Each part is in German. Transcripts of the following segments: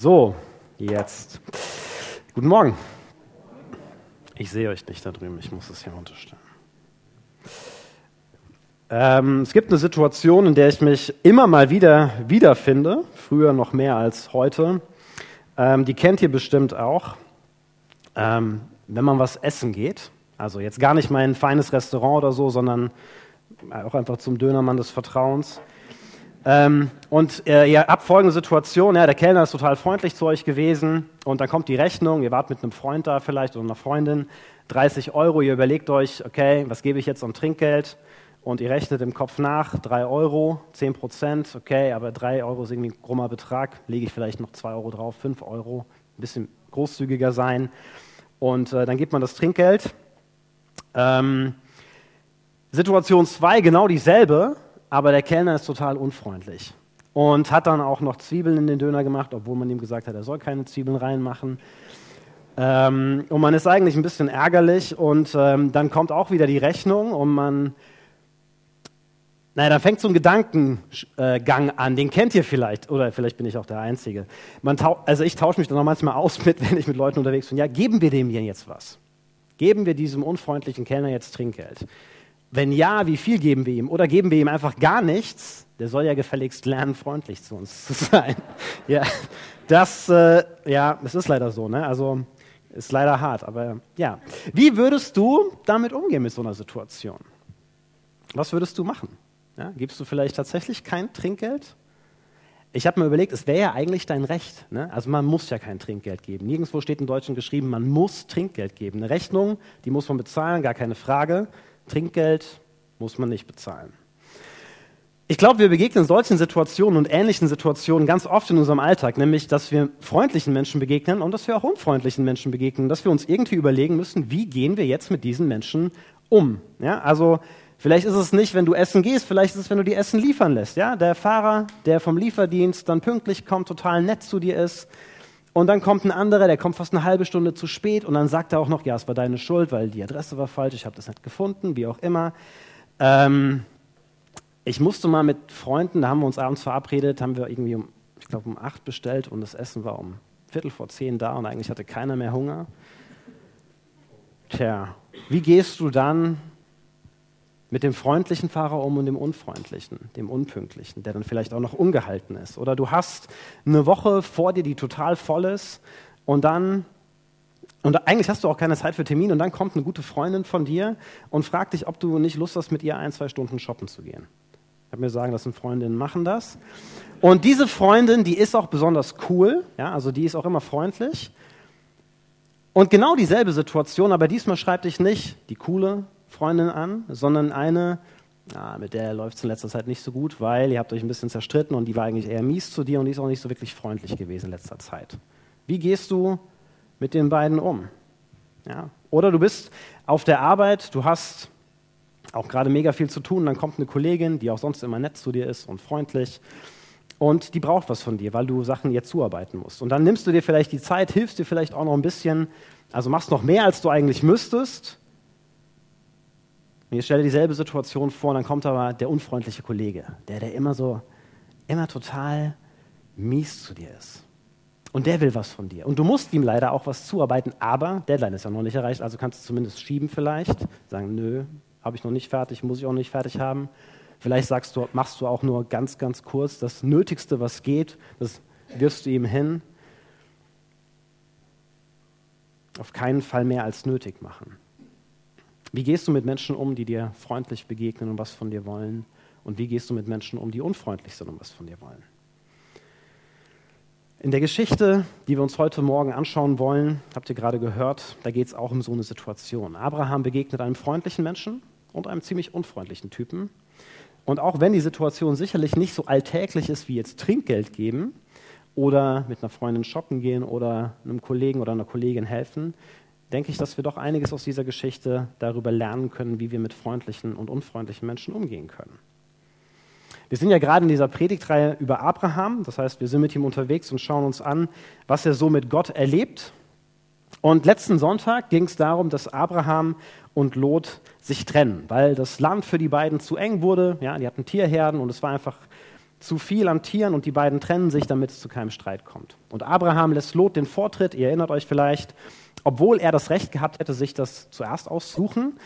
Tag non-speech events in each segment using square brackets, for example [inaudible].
So, jetzt. Guten Morgen. Ich sehe euch nicht da drüben, ich muss es hier unterstellen. Ähm, es gibt eine Situation, in der ich mich immer mal wieder wiederfinde, früher noch mehr als heute. Ähm, die kennt ihr bestimmt auch. Ähm, wenn man was essen geht, also jetzt gar nicht mein feines Restaurant oder so, sondern auch einfach zum Dönermann des Vertrauens. Ähm, und äh, ihr habt folgende Situation, ja, der Kellner ist total freundlich zu euch gewesen. Und dann kommt die Rechnung, ihr wart mit einem Freund da vielleicht oder einer Freundin, 30 Euro, ihr überlegt euch, okay, was gebe ich jetzt an Trinkgeld? Und ihr rechnet im Kopf nach, 3 Euro, 10 Prozent, okay, aber 3 Euro ist irgendwie ein krummer Betrag, lege ich vielleicht noch 2 Euro drauf, 5 Euro, ein bisschen großzügiger sein. Und äh, dann gibt man das Trinkgeld. Ähm, Situation 2, genau dieselbe, aber der Kellner ist total unfreundlich und hat dann auch noch Zwiebeln in den Döner gemacht, obwohl man ihm gesagt hat, er soll keine Zwiebeln reinmachen. Ähm, und man ist eigentlich ein bisschen ärgerlich und ähm, dann kommt auch wieder die Rechnung und man, naja, da fängt so ein Gedankengang an, den kennt ihr vielleicht, oder vielleicht bin ich auch der Einzige. also ich tausche mich dann auch manchmal aus [laughs] mit, wenn ich mit Leuten unterwegs bin, ja, geben wir dem hier jetzt was? Geben wir diesem unfreundlichen Kellner jetzt Trinkgeld? Wenn ja, wie viel geben wir ihm? Oder geben wir ihm einfach gar nichts? Der soll ja gefälligst lernen, freundlich zu uns zu [laughs] sein. ja, das, äh, ja, es ist leider so. Ne? Also ist leider hart, aber ja. Wie würdest du damit umgehen mit so einer Situation? Was würdest du machen? Ja, gibst du vielleicht tatsächlich kein Trinkgeld? Ich habe mir überlegt, es wäre ja eigentlich dein Recht. Ne? Also man muss ja kein Trinkgeld geben. Nirgendwo steht im Deutschen geschrieben, man muss Trinkgeld geben. Eine Rechnung, die muss man bezahlen, gar keine Frage. Trinkgeld muss man nicht bezahlen. Ich glaube, wir begegnen solchen Situationen und ähnlichen Situationen ganz oft in unserem Alltag, nämlich, dass wir freundlichen Menschen begegnen und dass wir auch unfreundlichen Menschen begegnen, dass wir uns irgendwie überlegen müssen, wie gehen wir jetzt mit diesen Menschen um? Ja, also vielleicht ist es nicht, wenn du essen gehst, vielleicht ist es, wenn du die Essen liefern lässt. Ja, der Fahrer, der vom Lieferdienst dann pünktlich kommt, total nett zu dir ist, und dann kommt ein anderer, der kommt fast eine halbe Stunde zu spät und dann sagt er auch noch, ja, es war deine Schuld, weil die Adresse war falsch, ich habe das nicht gefunden, wie auch immer. Ähm, ich musste mal mit Freunden, da haben wir uns abends verabredet, haben wir irgendwie um, ich glaube, um acht bestellt und das Essen war um Viertel vor zehn da und eigentlich hatte keiner mehr Hunger. Tja, wie gehst du dann mit dem freundlichen Fahrer um und dem unfreundlichen, dem unpünktlichen, der dann vielleicht auch noch ungehalten ist. Oder du hast eine Woche vor dir, die total voll ist und dann, und eigentlich hast du auch keine Zeit für Termin und dann kommt eine gute Freundin von dir und fragt dich, ob du nicht Lust hast, mit ihr ein, zwei Stunden shoppen zu gehen. Ich habe mir sagen lassen, Freundinnen machen das. Und diese Freundin, die ist auch besonders cool, ja, also die ist auch immer freundlich. Und genau dieselbe Situation, aber diesmal schreibt dich nicht die coole, Freundin an, sondern eine, ja, mit der läuft es in letzter Zeit nicht so gut, weil ihr habt euch ein bisschen zerstritten und die war eigentlich eher mies zu dir und die ist auch nicht so wirklich freundlich gewesen in letzter Zeit. Wie gehst du mit den beiden um? Ja? Oder du bist auf der Arbeit, du hast auch gerade mega viel zu tun, dann kommt eine Kollegin, die auch sonst immer nett zu dir ist und freundlich und die braucht was von dir, weil du Sachen ihr zuarbeiten musst. Und dann nimmst du dir vielleicht die Zeit, hilfst dir vielleicht auch noch ein bisschen, also machst noch mehr, als du eigentlich müsstest, und jetzt stell dir dieselbe Situation vor, und dann kommt aber der unfreundliche Kollege, der, der immer so, immer total mies zu dir ist. Und der will was von dir. Und du musst ihm leider auch was zuarbeiten, aber Deadline ist ja noch nicht erreicht, also kannst du zumindest schieben vielleicht, sagen, nö, habe ich noch nicht fertig, muss ich auch nicht fertig haben. Vielleicht sagst du, machst du auch nur ganz, ganz kurz das Nötigste, was geht, das wirfst du ihm hin. Auf keinen Fall mehr als nötig machen. Wie gehst du mit Menschen um, die dir freundlich begegnen und was von dir wollen? Und wie gehst du mit Menschen um, die unfreundlich sind und was von dir wollen? In der Geschichte, die wir uns heute Morgen anschauen wollen, habt ihr gerade gehört, da geht es auch um so eine Situation. Abraham begegnet einem freundlichen Menschen und einem ziemlich unfreundlichen Typen. Und auch wenn die Situation sicherlich nicht so alltäglich ist wie jetzt Trinkgeld geben oder mit einer Freundin shoppen gehen oder einem Kollegen oder einer Kollegin helfen, denke ich, dass wir doch einiges aus dieser Geschichte darüber lernen können, wie wir mit freundlichen und unfreundlichen Menschen umgehen können. Wir sind ja gerade in dieser Predigtreihe über Abraham, das heißt, wir sind mit ihm unterwegs und schauen uns an, was er so mit Gott erlebt. Und letzten Sonntag ging es darum, dass Abraham und Lot sich trennen, weil das Land für die beiden zu eng wurde. Ja, die hatten Tierherden und es war einfach zu viel an Tieren und die beiden trennen sich, damit es zu keinem Streit kommt. Und Abraham lässt Lot den Vortritt, ihr erinnert euch vielleicht, obwohl er das Recht gehabt hätte, sich das zuerst aussuchen,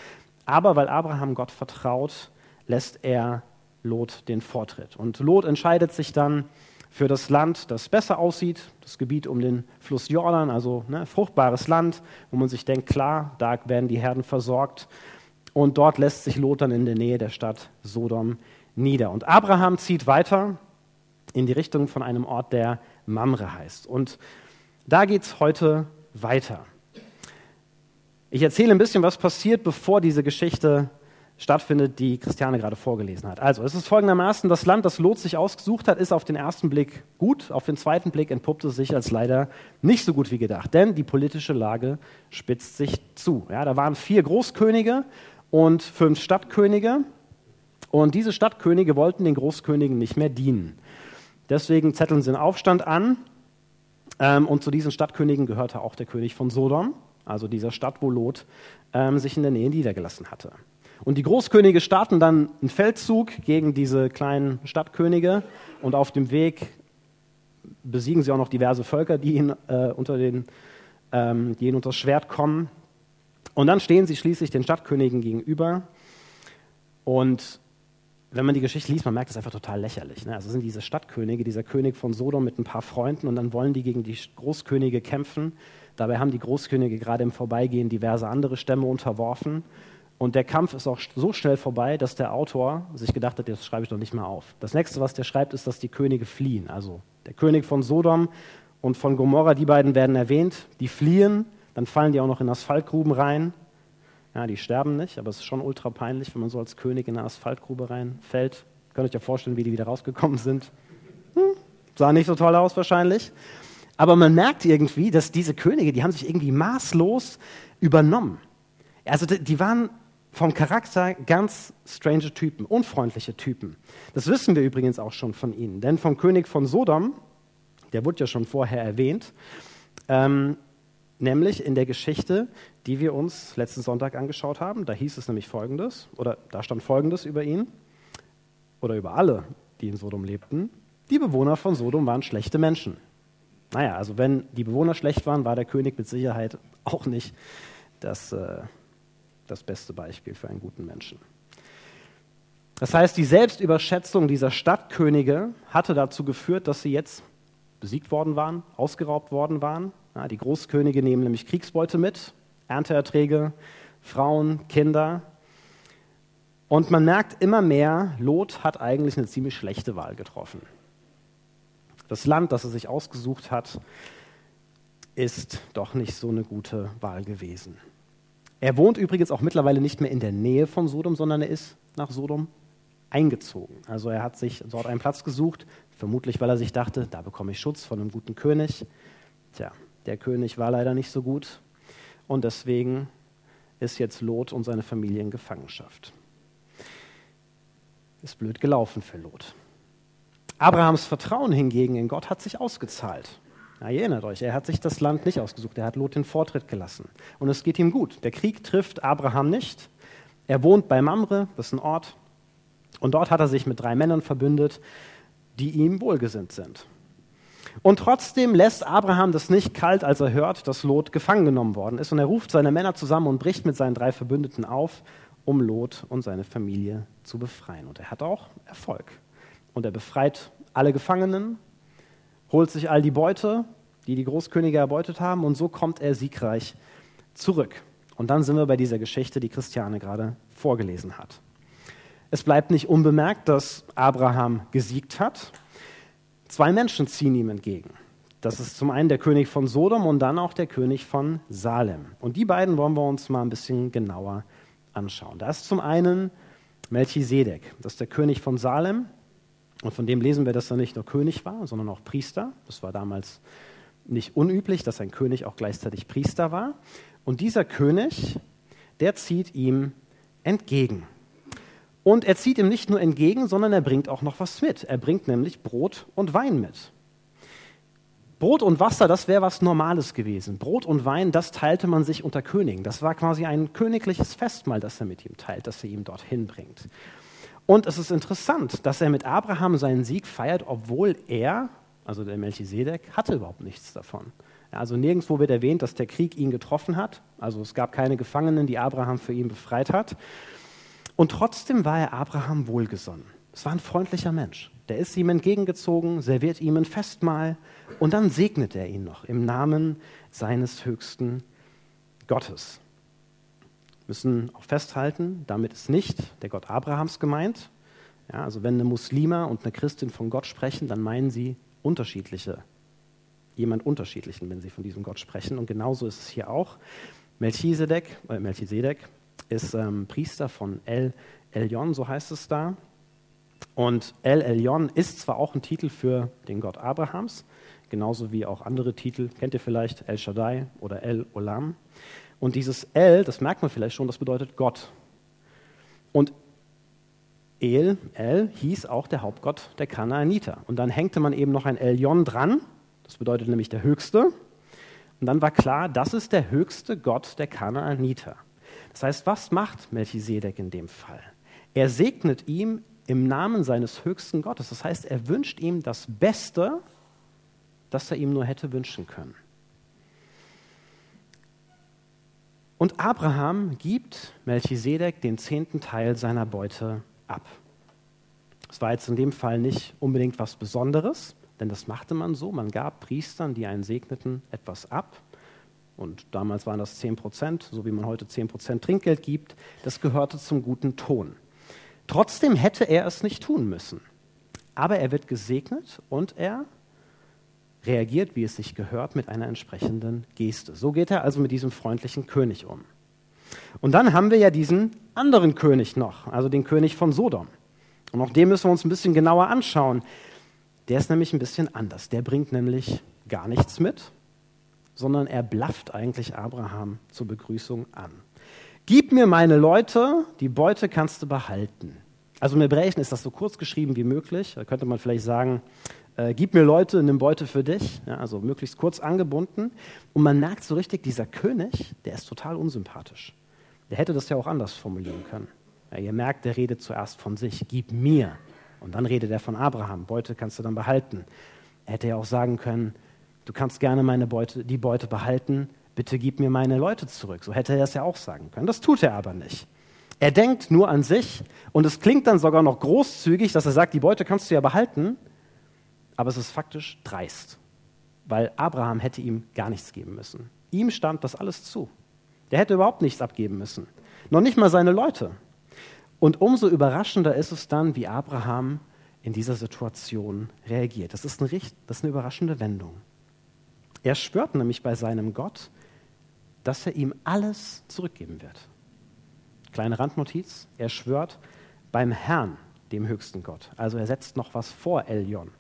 aber weil Abraham Gott vertraut, lässt er Lot den Vortritt. Und Lot entscheidet sich dann für das Land, das besser aussieht, das Gebiet um den Fluss Jordan, also ne, fruchtbares Land, wo man sich denkt, klar, da werden die Herden versorgt. Und dort lässt sich Lot dann in der Nähe der Stadt Sodom nieder. Und Abraham zieht weiter in die Richtung von einem Ort, der Mamre heißt. Und da geht es heute weiter. Ich erzähle ein bisschen, was passiert, bevor diese Geschichte stattfindet, die Christiane gerade vorgelesen hat. Also, es ist folgendermaßen, das Land, das Lot sich ausgesucht hat, ist auf den ersten Blick gut, auf den zweiten Blick entpuppt es sich als leider nicht so gut wie gedacht, denn die politische Lage spitzt sich zu. Ja, da waren vier Großkönige und fünf Stadtkönige und diese Stadtkönige wollten den Großkönigen nicht mehr dienen. Deswegen zetteln sie einen Aufstand an ähm, und zu diesen Stadtkönigen gehörte auch der König von Sodom, also dieser Stadt, wo Lot ähm, sich in der Nähe niedergelassen hatte. Und die Großkönige starten dann einen Feldzug gegen diese kleinen Stadtkönige und auf dem Weg besiegen sie auch noch diverse Völker, die ihnen, äh, unter den, ähm, die ihnen unter das Schwert kommen. Und dann stehen sie schließlich den Stadtkönigen gegenüber. Und wenn man die Geschichte liest, man merkt es einfach total lächerlich. Ne? Also sind diese Stadtkönige, dieser König von Sodom mit ein paar Freunden und dann wollen die gegen die Großkönige kämpfen. Dabei haben die Großkönige gerade im Vorbeigehen diverse andere Stämme unterworfen. Und der Kampf ist auch so schnell vorbei, dass der Autor sich gedacht hat, das schreibe ich doch nicht mehr auf. Das nächste, was der schreibt, ist, dass die Könige fliehen. Also der König von Sodom und von Gomorra, die beiden werden erwähnt, die fliehen, dann fallen die auch noch in Asphaltgruben rein. Ja, die sterben nicht, aber es ist schon ultra peinlich, wenn man so als König in eine Asphaltgrube reinfällt. Könnt ihr euch ja vorstellen, wie die wieder rausgekommen sind. Hm, sah nicht so toll aus wahrscheinlich. Aber man merkt irgendwie, dass diese Könige, die haben sich irgendwie maßlos übernommen. Also die waren vom Charakter ganz strange Typen, unfreundliche Typen. Das wissen wir übrigens auch schon von ihnen, denn vom König von Sodom, der wurde ja schon vorher erwähnt, ähm, nämlich in der Geschichte, die wir uns letzten Sonntag angeschaut haben. Da hieß es nämlich Folgendes, oder da stand Folgendes über ihn, oder über alle, die in Sodom lebten. Die Bewohner von Sodom waren schlechte Menschen. Naja, also wenn die Bewohner schlecht waren, war der König mit Sicherheit auch nicht das. Äh, das beste Beispiel für einen guten Menschen. Das heißt, die Selbstüberschätzung dieser Stadtkönige hatte dazu geführt, dass sie jetzt besiegt worden waren, ausgeraubt worden waren. Ja, die Großkönige nehmen nämlich Kriegsbeute mit, Ernteerträge, Frauen, Kinder. Und man merkt immer mehr, Lot hat eigentlich eine ziemlich schlechte Wahl getroffen. Das Land, das er sich ausgesucht hat, ist doch nicht so eine gute Wahl gewesen. Er wohnt übrigens auch mittlerweile nicht mehr in der Nähe von Sodom, sondern er ist nach Sodom eingezogen. Also er hat sich dort einen Platz gesucht, vermutlich weil er sich dachte, da bekomme ich Schutz von einem guten König. Tja, der König war leider nicht so gut und deswegen ist jetzt Lot und seine Familie in Gefangenschaft. Ist blöd gelaufen für Lot. Abrahams Vertrauen hingegen in Gott hat sich ausgezahlt. Ja, ihr erinnert euch, er hat sich das Land nicht ausgesucht, er hat Lot den Vortritt gelassen. Und es geht ihm gut. Der Krieg trifft Abraham nicht. Er wohnt bei Mamre, das ist ein Ort. Und dort hat er sich mit drei Männern verbündet, die ihm wohlgesinnt sind. Und trotzdem lässt Abraham das nicht kalt, als er hört, dass Lot gefangen genommen worden ist. Und er ruft seine Männer zusammen und bricht mit seinen drei Verbündeten auf, um Lot und seine Familie zu befreien. Und er hat auch Erfolg. Und er befreit alle Gefangenen, holt sich all die Beute, die die Großkönige erbeutet haben, und so kommt er siegreich zurück. Und dann sind wir bei dieser Geschichte, die Christiane gerade vorgelesen hat. Es bleibt nicht unbemerkt, dass Abraham gesiegt hat. Zwei Menschen ziehen ihm entgegen. Das ist zum einen der König von Sodom und dann auch der König von Salem. Und die beiden wollen wir uns mal ein bisschen genauer anschauen. Da ist zum einen Melchisedek, das ist der König von Salem. Und von dem lesen wir, dass er nicht nur König war, sondern auch Priester. Das war damals nicht unüblich, dass ein König auch gleichzeitig Priester war. Und dieser König, der zieht ihm entgegen. Und er zieht ihm nicht nur entgegen, sondern er bringt auch noch was mit. Er bringt nämlich Brot und Wein mit. Brot und Wasser, das wäre was Normales gewesen. Brot und Wein, das teilte man sich unter Königen. Das war quasi ein königliches Festmahl, das er mit ihm teilt, das er ihm dorthin bringt. Und es ist interessant, dass er mit Abraham seinen Sieg feiert, obwohl er, also der Melchisedek, hatte überhaupt nichts davon. Also nirgendwo wird erwähnt, dass der Krieg ihn getroffen hat. Also es gab keine Gefangenen, die Abraham für ihn befreit hat. Und trotzdem war er Abraham wohlgesonnen. Es war ein freundlicher Mensch. Der ist ihm entgegengezogen, serviert ihm ein Festmahl und dann segnet er ihn noch im Namen seines höchsten Gottes. Müssen auch festhalten, damit ist nicht der Gott Abrahams gemeint. Ja, also wenn eine Muslima und eine Christin von Gott sprechen, dann meinen sie unterschiedliche, jemand unterschiedlichen, wenn sie von diesem Gott sprechen. Und genauso ist es hier auch. Melchisedek, äh Melchisedek ist ähm, Priester von El Elyon, so heißt es da. Und El Elyon ist zwar auch ein Titel für den Gott Abrahams, genauso wie auch andere Titel, kennt ihr vielleicht El Shaddai oder El Olam. Und dieses El, das merkt man vielleicht schon, das bedeutet Gott. Und El, El hieß auch der Hauptgott der Kanaaniter. Und dann hängte man eben noch ein Elyon dran, das bedeutet nämlich der Höchste. Und dann war klar, das ist der höchste Gott der Kanaaniter. Das heißt, was macht Melchisedek in dem Fall? Er segnet ihm im Namen seines höchsten Gottes. Das heißt, er wünscht ihm das Beste, das er ihm nur hätte wünschen können. Und Abraham gibt Melchisedek den zehnten Teil seiner Beute ab. Es war jetzt in dem Fall nicht unbedingt was Besonderes, denn das machte man so. Man gab Priestern, die einen segneten, etwas ab. Und damals waren das 10 Prozent, so wie man heute 10 Prozent Trinkgeld gibt. Das gehörte zum guten Ton. Trotzdem hätte er es nicht tun müssen. Aber er wird gesegnet und er reagiert, wie es sich gehört, mit einer entsprechenden Geste. So geht er also mit diesem freundlichen König um. Und dann haben wir ja diesen anderen König noch, also den König von Sodom. Und auch den müssen wir uns ein bisschen genauer anschauen. Der ist nämlich ein bisschen anders. Der bringt nämlich gar nichts mit, sondern er blafft eigentlich Abraham zur Begrüßung an. Gib mir meine Leute, die Beute kannst du behalten. Also im Hebräischen ist das so kurz geschrieben wie möglich. Da könnte man vielleicht sagen, äh, gib mir Leute, nimm Beute für dich. Ja, also möglichst kurz angebunden. Und man merkt so richtig, dieser König, der ist total unsympathisch. Der hätte das ja auch anders formulieren können. Ja, ihr merkt, der redet zuerst von sich, gib mir. Und dann redet er von Abraham, Beute kannst du dann behalten. Er hätte ja auch sagen können, du kannst gerne meine Beute, die Beute behalten, bitte gib mir meine Leute zurück. So hätte er es ja auch sagen können. Das tut er aber nicht. Er denkt nur an sich und es klingt dann sogar noch großzügig, dass er sagt, die Beute kannst du ja behalten, aber es ist faktisch dreist, weil Abraham hätte ihm gar nichts geben müssen. Ihm stand das alles zu. Der hätte überhaupt nichts abgeben müssen. Noch nicht mal seine Leute. Und umso überraschender ist es dann, wie Abraham in dieser Situation reagiert. Das ist eine, das ist eine überraschende Wendung. Er schwört nämlich bei seinem Gott, dass er ihm alles zurückgeben wird. Kleine Randnotiz, er schwört beim Herrn, dem höchsten Gott. Also er setzt noch was vor Elion.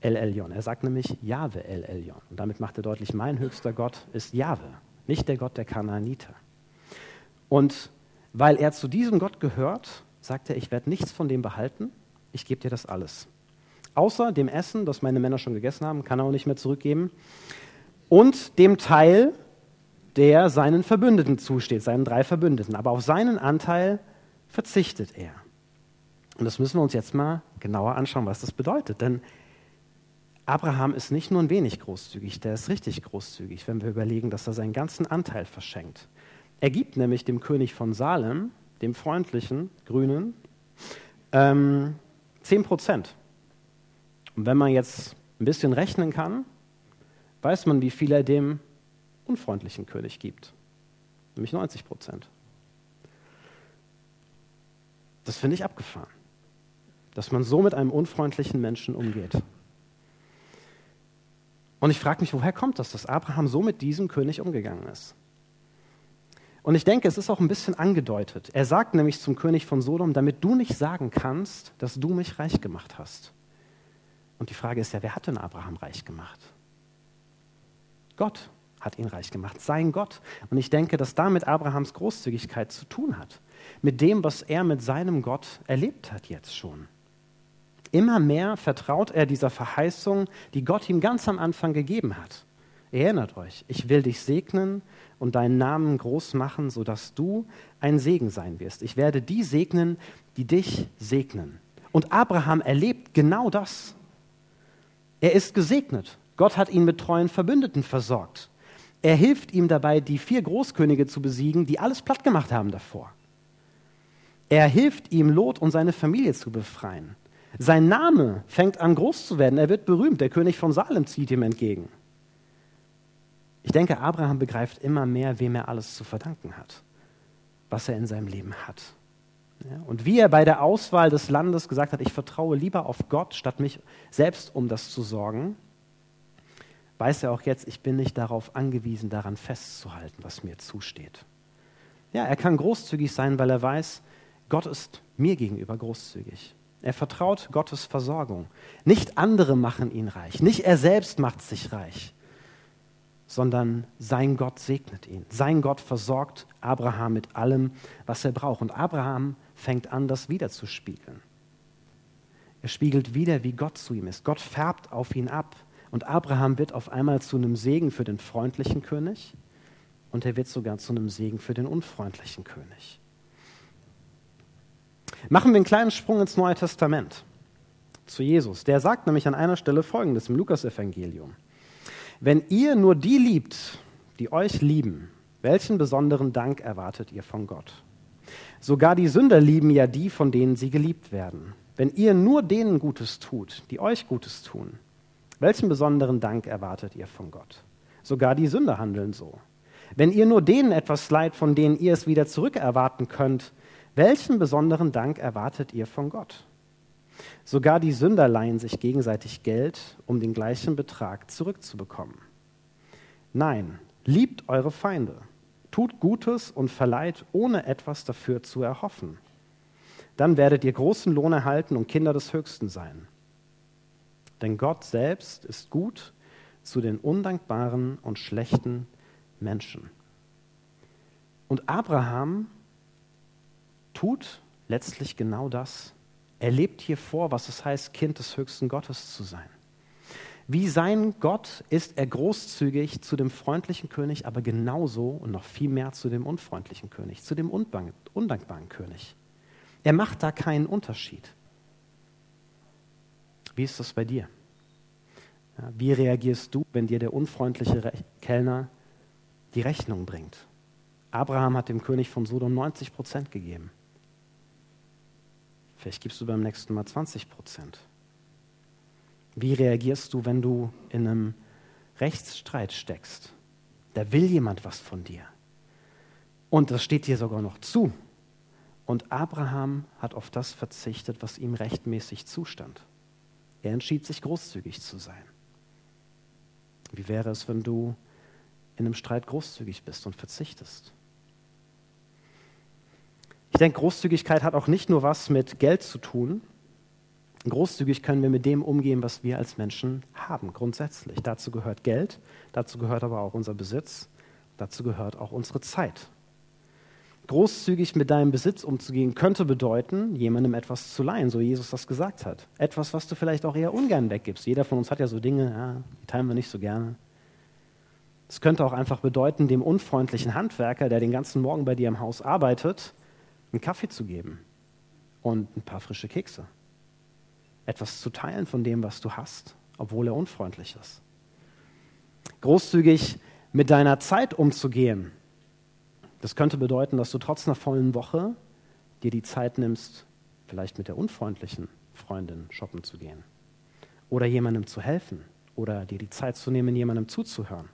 El Elyon. Er sagt nämlich Jahwe El Elyon. Und damit macht er deutlich, mein höchster Gott ist Jahwe, nicht der Gott der Kanaaniter. Und weil er zu diesem Gott gehört, sagt er, ich werde nichts von dem behalten, ich gebe dir das alles. Außer dem Essen, das meine Männer schon gegessen haben, kann er auch nicht mehr zurückgeben. Und dem Teil, der seinen Verbündeten zusteht, seinen drei Verbündeten. Aber auf seinen Anteil verzichtet er. Und das müssen wir uns jetzt mal genauer anschauen, was das bedeutet. Denn Abraham ist nicht nur ein wenig großzügig, der ist richtig großzügig, wenn wir überlegen, dass er seinen ganzen Anteil verschenkt. Er gibt nämlich dem König von Salem, dem freundlichen Grünen, ähm, 10 Prozent. Und wenn man jetzt ein bisschen rechnen kann, weiß man, wie viel er dem unfreundlichen König gibt, nämlich 90 Prozent. Das finde ich abgefahren, dass man so mit einem unfreundlichen Menschen umgeht. Und ich frage mich, woher kommt das, dass Abraham so mit diesem König umgegangen ist? Und ich denke, es ist auch ein bisschen angedeutet. Er sagt nämlich zum König von Sodom, damit du nicht sagen kannst, dass du mich reich gemacht hast. Und die Frage ist ja, wer hat denn Abraham reich gemacht? Gott hat ihn reich gemacht, sein Gott. Und ich denke, dass damit Abrahams Großzügigkeit zu tun hat. Mit dem, was er mit seinem Gott erlebt hat jetzt schon. Immer mehr vertraut er dieser Verheißung, die Gott ihm ganz am Anfang gegeben hat. Erinnert euch, ich will dich segnen und deinen Namen groß machen, sodass du ein Segen sein wirst. Ich werde die segnen, die dich segnen. Und Abraham erlebt genau das. Er ist gesegnet. Gott hat ihn mit treuen Verbündeten versorgt. Er hilft ihm dabei, die vier Großkönige zu besiegen, die alles platt gemacht haben davor. Er hilft ihm, Lot und seine Familie zu befreien. Sein Name fängt an groß zu werden. Er wird berühmt. Der König von Salem zieht ihm entgegen. Ich denke, Abraham begreift immer mehr, wem er alles zu verdanken hat, was er in seinem Leben hat. Und wie er bei der Auswahl des Landes gesagt hat, ich vertraue lieber auf Gott, statt mich selbst um das zu sorgen, weiß er auch jetzt, ich bin nicht darauf angewiesen, daran festzuhalten, was mir zusteht. Ja, er kann großzügig sein, weil er weiß, Gott ist mir gegenüber großzügig. Er vertraut Gottes Versorgung. Nicht andere machen ihn reich, nicht er selbst macht sich reich, sondern sein Gott segnet ihn. Sein Gott versorgt Abraham mit allem, was er braucht. Und Abraham fängt an, das wiederzuspiegeln. Er spiegelt wieder, wie Gott zu ihm ist. Gott färbt auf ihn ab. Und Abraham wird auf einmal zu einem Segen für den freundlichen König und er wird sogar zu einem Segen für den unfreundlichen König. Machen wir einen kleinen Sprung ins Neue Testament zu Jesus. Der sagt nämlich an einer Stelle Folgendes im Lukasevangelium. Wenn ihr nur die liebt, die euch lieben, welchen besonderen Dank erwartet ihr von Gott? Sogar die Sünder lieben ja die, von denen sie geliebt werden. Wenn ihr nur denen Gutes tut, die euch Gutes tun, welchen besonderen Dank erwartet ihr von Gott? Sogar die Sünder handeln so. Wenn ihr nur denen etwas leid, von denen ihr es wieder zurückerwarten könnt, welchen besonderen Dank erwartet ihr von Gott? Sogar die Sünder leihen sich gegenseitig Geld, um den gleichen Betrag zurückzubekommen. Nein, liebt eure Feinde, tut Gutes und verleiht, ohne etwas dafür zu erhoffen. Dann werdet ihr großen Lohn erhalten und Kinder des Höchsten sein. Denn Gott selbst ist gut zu den undankbaren und schlechten Menschen. Und Abraham tut letztlich genau das. Er lebt hier vor, was es heißt, Kind des höchsten Gottes zu sein. Wie sein Gott ist er großzügig zu dem freundlichen König, aber genauso und noch viel mehr zu dem unfreundlichen König, zu dem undankbaren König. Er macht da keinen Unterschied. Wie ist das bei dir? wie reagierst du, wenn dir der unfreundliche Kellner die Rechnung bringt? Abraham hat dem König von Sodom 90 Prozent gegeben. Vielleicht gibst du beim nächsten Mal 20 Prozent. Wie reagierst du, wenn du in einem Rechtsstreit steckst? Da will jemand was von dir. Und das steht dir sogar noch zu. Und Abraham hat auf das verzichtet, was ihm rechtmäßig zustand. Er entschied sich großzügig zu sein. Wie wäre es, wenn du in einem Streit großzügig bist und verzichtest? Ich denke, Großzügigkeit hat auch nicht nur was mit Geld zu tun. Großzügig können wir mit dem umgehen, was wir als Menschen haben, grundsätzlich. Dazu gehört Geld, dazu gehört aber auch unser Besitz, dazu gehört auch unsere Zeit. Großzügig mit deinem Besitz umzugehen, könnte bedeuten, jemandem etwas zu leihen, so Jesus das gesagt hat. Etwas, was du vielleicht auch eher ungern weggibst. Jeder von uns hat ja so Dinge, ja, die teilen wir nicht so gerne. Es könnte auch einfach bedeuten, dem unfreundlichen Handwerker, der den ganzen Morgen bei dir im Haus arbeitet, einen Kaffee zu geben und ein paar frische Kekse. Etwas zu teilen von dem, was du hast, obwohl er unfreundlich ist. Großzügig mit deiner Zeit umzugehen. Das könnte bedeuten, dass du trotz einer vollen Woche dir die Zeit nimmst, vielleicht mit der unfreundlichen Freundin shoppen zu gehen. Oder jemandem zu helfen. Oder dir die Zeit zu nehmen, jemandem zuzuhören.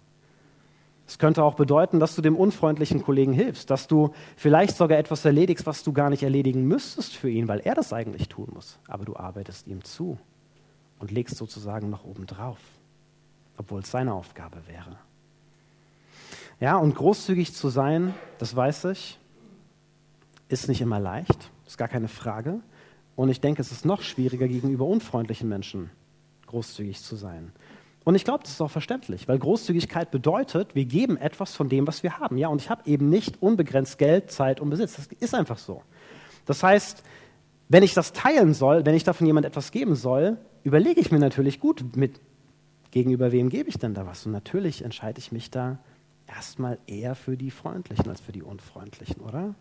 Es könnte auch bedeuten, dass du dem unfreundlichen Kollegen hilfst, dass du vielleicht sogar etwas erledigst, was du gar nicht erledigen müsstest für ihn, weil er das eigentlich tun muss. Aber du arbeitest ihm zu und legst sozusagen noch oben drauf, obwohl es seine Aufgabe wäre. Ja, und großzügig zu sein, das weiß ich, ist nicht immer leicht, ist gar keine Frage. Und ich denke, es ist noch schwieriger, gegenüber unfreundlichen Menschen großzügig zu sein. Und ich glaube, das ist auch verständlich, weil Großzügigkeit bedeutet, wir geben etwas von dem, was wir haben. Ja, und ich habe eben nicht unbegrenzt Geld, Zeit und Besitz. Das ist einfach so. Das heißt, wenn ich das teilen soll, wenn ich davon jemand etwas geben soll, überlege ich mir natürlich gut, mit gegenüber wem gebe ich denn da was? Und natürlich entscheide ich mich da erstmal eher für die Freundlichen als für die Unfreundlichen, oder?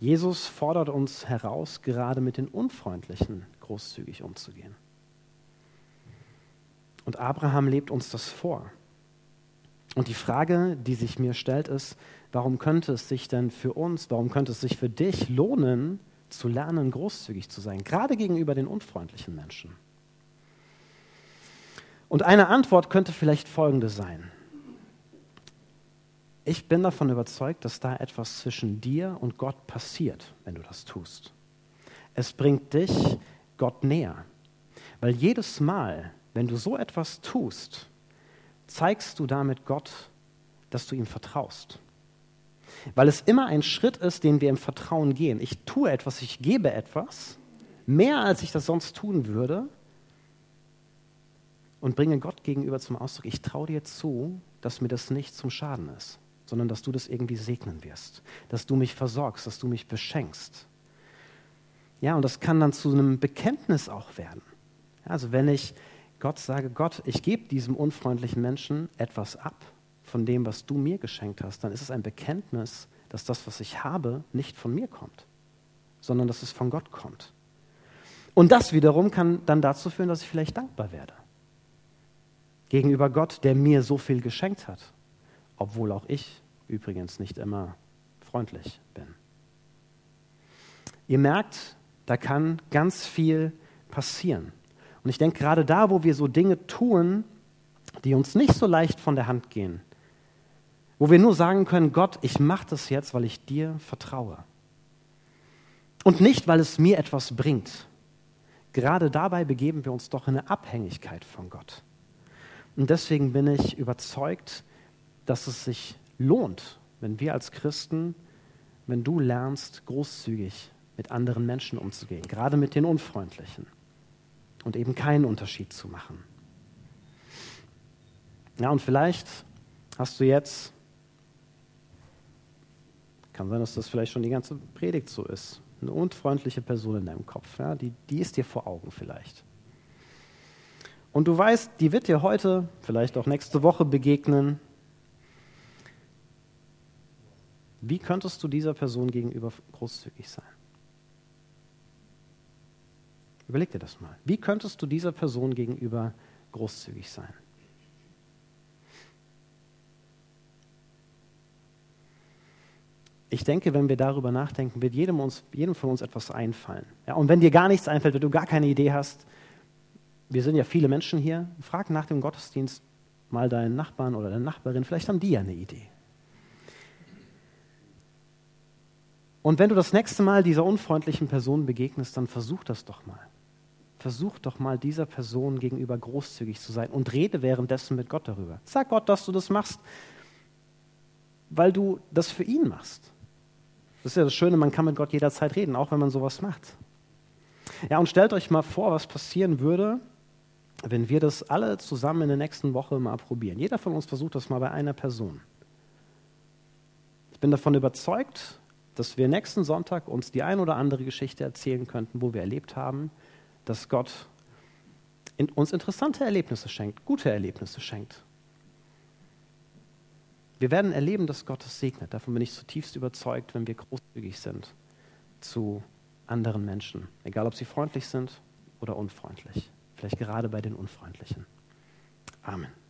Jesus fordert uns heraus, gerade mit den Unfreundlichen großzügig umzugehen. Und Abraham lebt uns das vor. Und die Frage, die sich mir stellt, ist, warum könnte es sich denn für uns, warum könnte es sich für dich lohnen, zu lernen, großzügig zu sein, gerade gegenüber den unfreundlichen Menschen? Und eine Antwort könnte vielleicht folgende sein. Ich bin davon überzeugt, dass da etwas zwischen dir und Gott passiert, wenn du das tust. Es bringt dich Gott näher. Weil jedes Mal, wenn du so etwas tust, zeigst du damit Gott, dass du ihm vertraust. Weil es immer ein Schritt ist, den wir im Vertrauen gehen. Ich tue etwas, ich gebe etwas, mehr als ich das sonst tun würde, und bringe Gott gegenüber zum Ausdruck, ich traue dir zu, dass mir das nicht zum Schaden ist, sondern dass du das irgendwie segnen wirst, dass du mich versorgst, dass du mich beschenkst. Ja, und das kann dann zu einem Bekenntnis auch werden. Also wenn ich Gott sage, Gott, ich gebe diesem unfreundlichen Menschen etwas ab von dem, was du mir geschenkt hast, dann ist es ein Bekenntnis, dass das, was ich habe, nicht von mir kommt, sondern dass es von Gott kommt. Und das wiederum kann dann dazu führen, dass ich vielleicht dankbar werde gegenüber Gott, der mir so viel geschenkt hat, obwohl auch ich übrigens nicht immer freundlich bin. Ihr merkt, da kann ganz viel passieren. Und ich denke, gerade da, wo wir so Dinge tun, die uns nicht so leicht von der Hand gehen, wo wir nur sagen können, Gott, ich mache das jetzt, weil ich dir vertraue. Und nicht, weil es mir etwas bringt. Gerade dabei begeben wir uns doch in eine Abhängigkeit von Gott. Und deswegen bin ich überzeugt, dass es sich lohnt, wenn wir als Christen, wenn du lernst, großzügig mit anderen Menschen umzugehen, gerade mit den Unfreundlichen und eben keinen Unterschied zu machen. Ja, und vielleicht hast du jetzt, kann sein, dass das vielleicht schon die ganze Predigt so ist, eine unfreundliche Person in deinem Kopf, ja, die, die ist dir vor Augen vielleicht. Und du weißt, die wird dir heute, vielleicht auch nächste Woche begegnen. Wie könntest du dieser Person gegenüber großzügig sein? Überleg dir das mal. Wie könntest du dieser Person gegenüber großzügig sein? Ich denke, wenn wir darüber nachdenken, wird jedem, uns, jedem von uns etwas einfallen. Ja, und wenn dir gar nichts einfällt, wenn du gar keine Idee hast, wir sind ja viele Menschen hier, frag nach dem Gottesdienst mal deinen Nachbarn oder deine Nachbarin, vielleicht haben die ja eine Idee. Und wenn du das nächste Mal dieser unfreundlichen Person begegnest, dann versuch das doch mal. Versuch doch mal dieser Person gegenüber großzügig zu sein und rede währenddessen mit Gott darüber. Sag Gott, dass du das machst, weil du das für ihn machst. Das ist ja das Schöne, man kann mit Gott jederzeit reden, auch wenn man sowas macht. Ja, und stellt euch mal vor, was passieren würde, wenn wir das alle zusammen in der nächsten Woche mal probieren. Jeder von uns versucht das mal bei einer Person. Ich bin davon überzeugt, dass wir nächsten Sonntag uns die ein oder andere Geschichte erzählen könnten, wo wir erlebt haben, dass Gott in uns interessante Erlebnisse schenkt, gute Erlebnisse schenkt. Wir werden erleben, dass Gott es segnet. Davon bin ich zutiefst überzeugt, wenn wir großzügig sind zu anderen Menschen, egal ob sie freundlich sind oder unfreundlich vielleicht gerade bei den Unfreundlichen. Amen.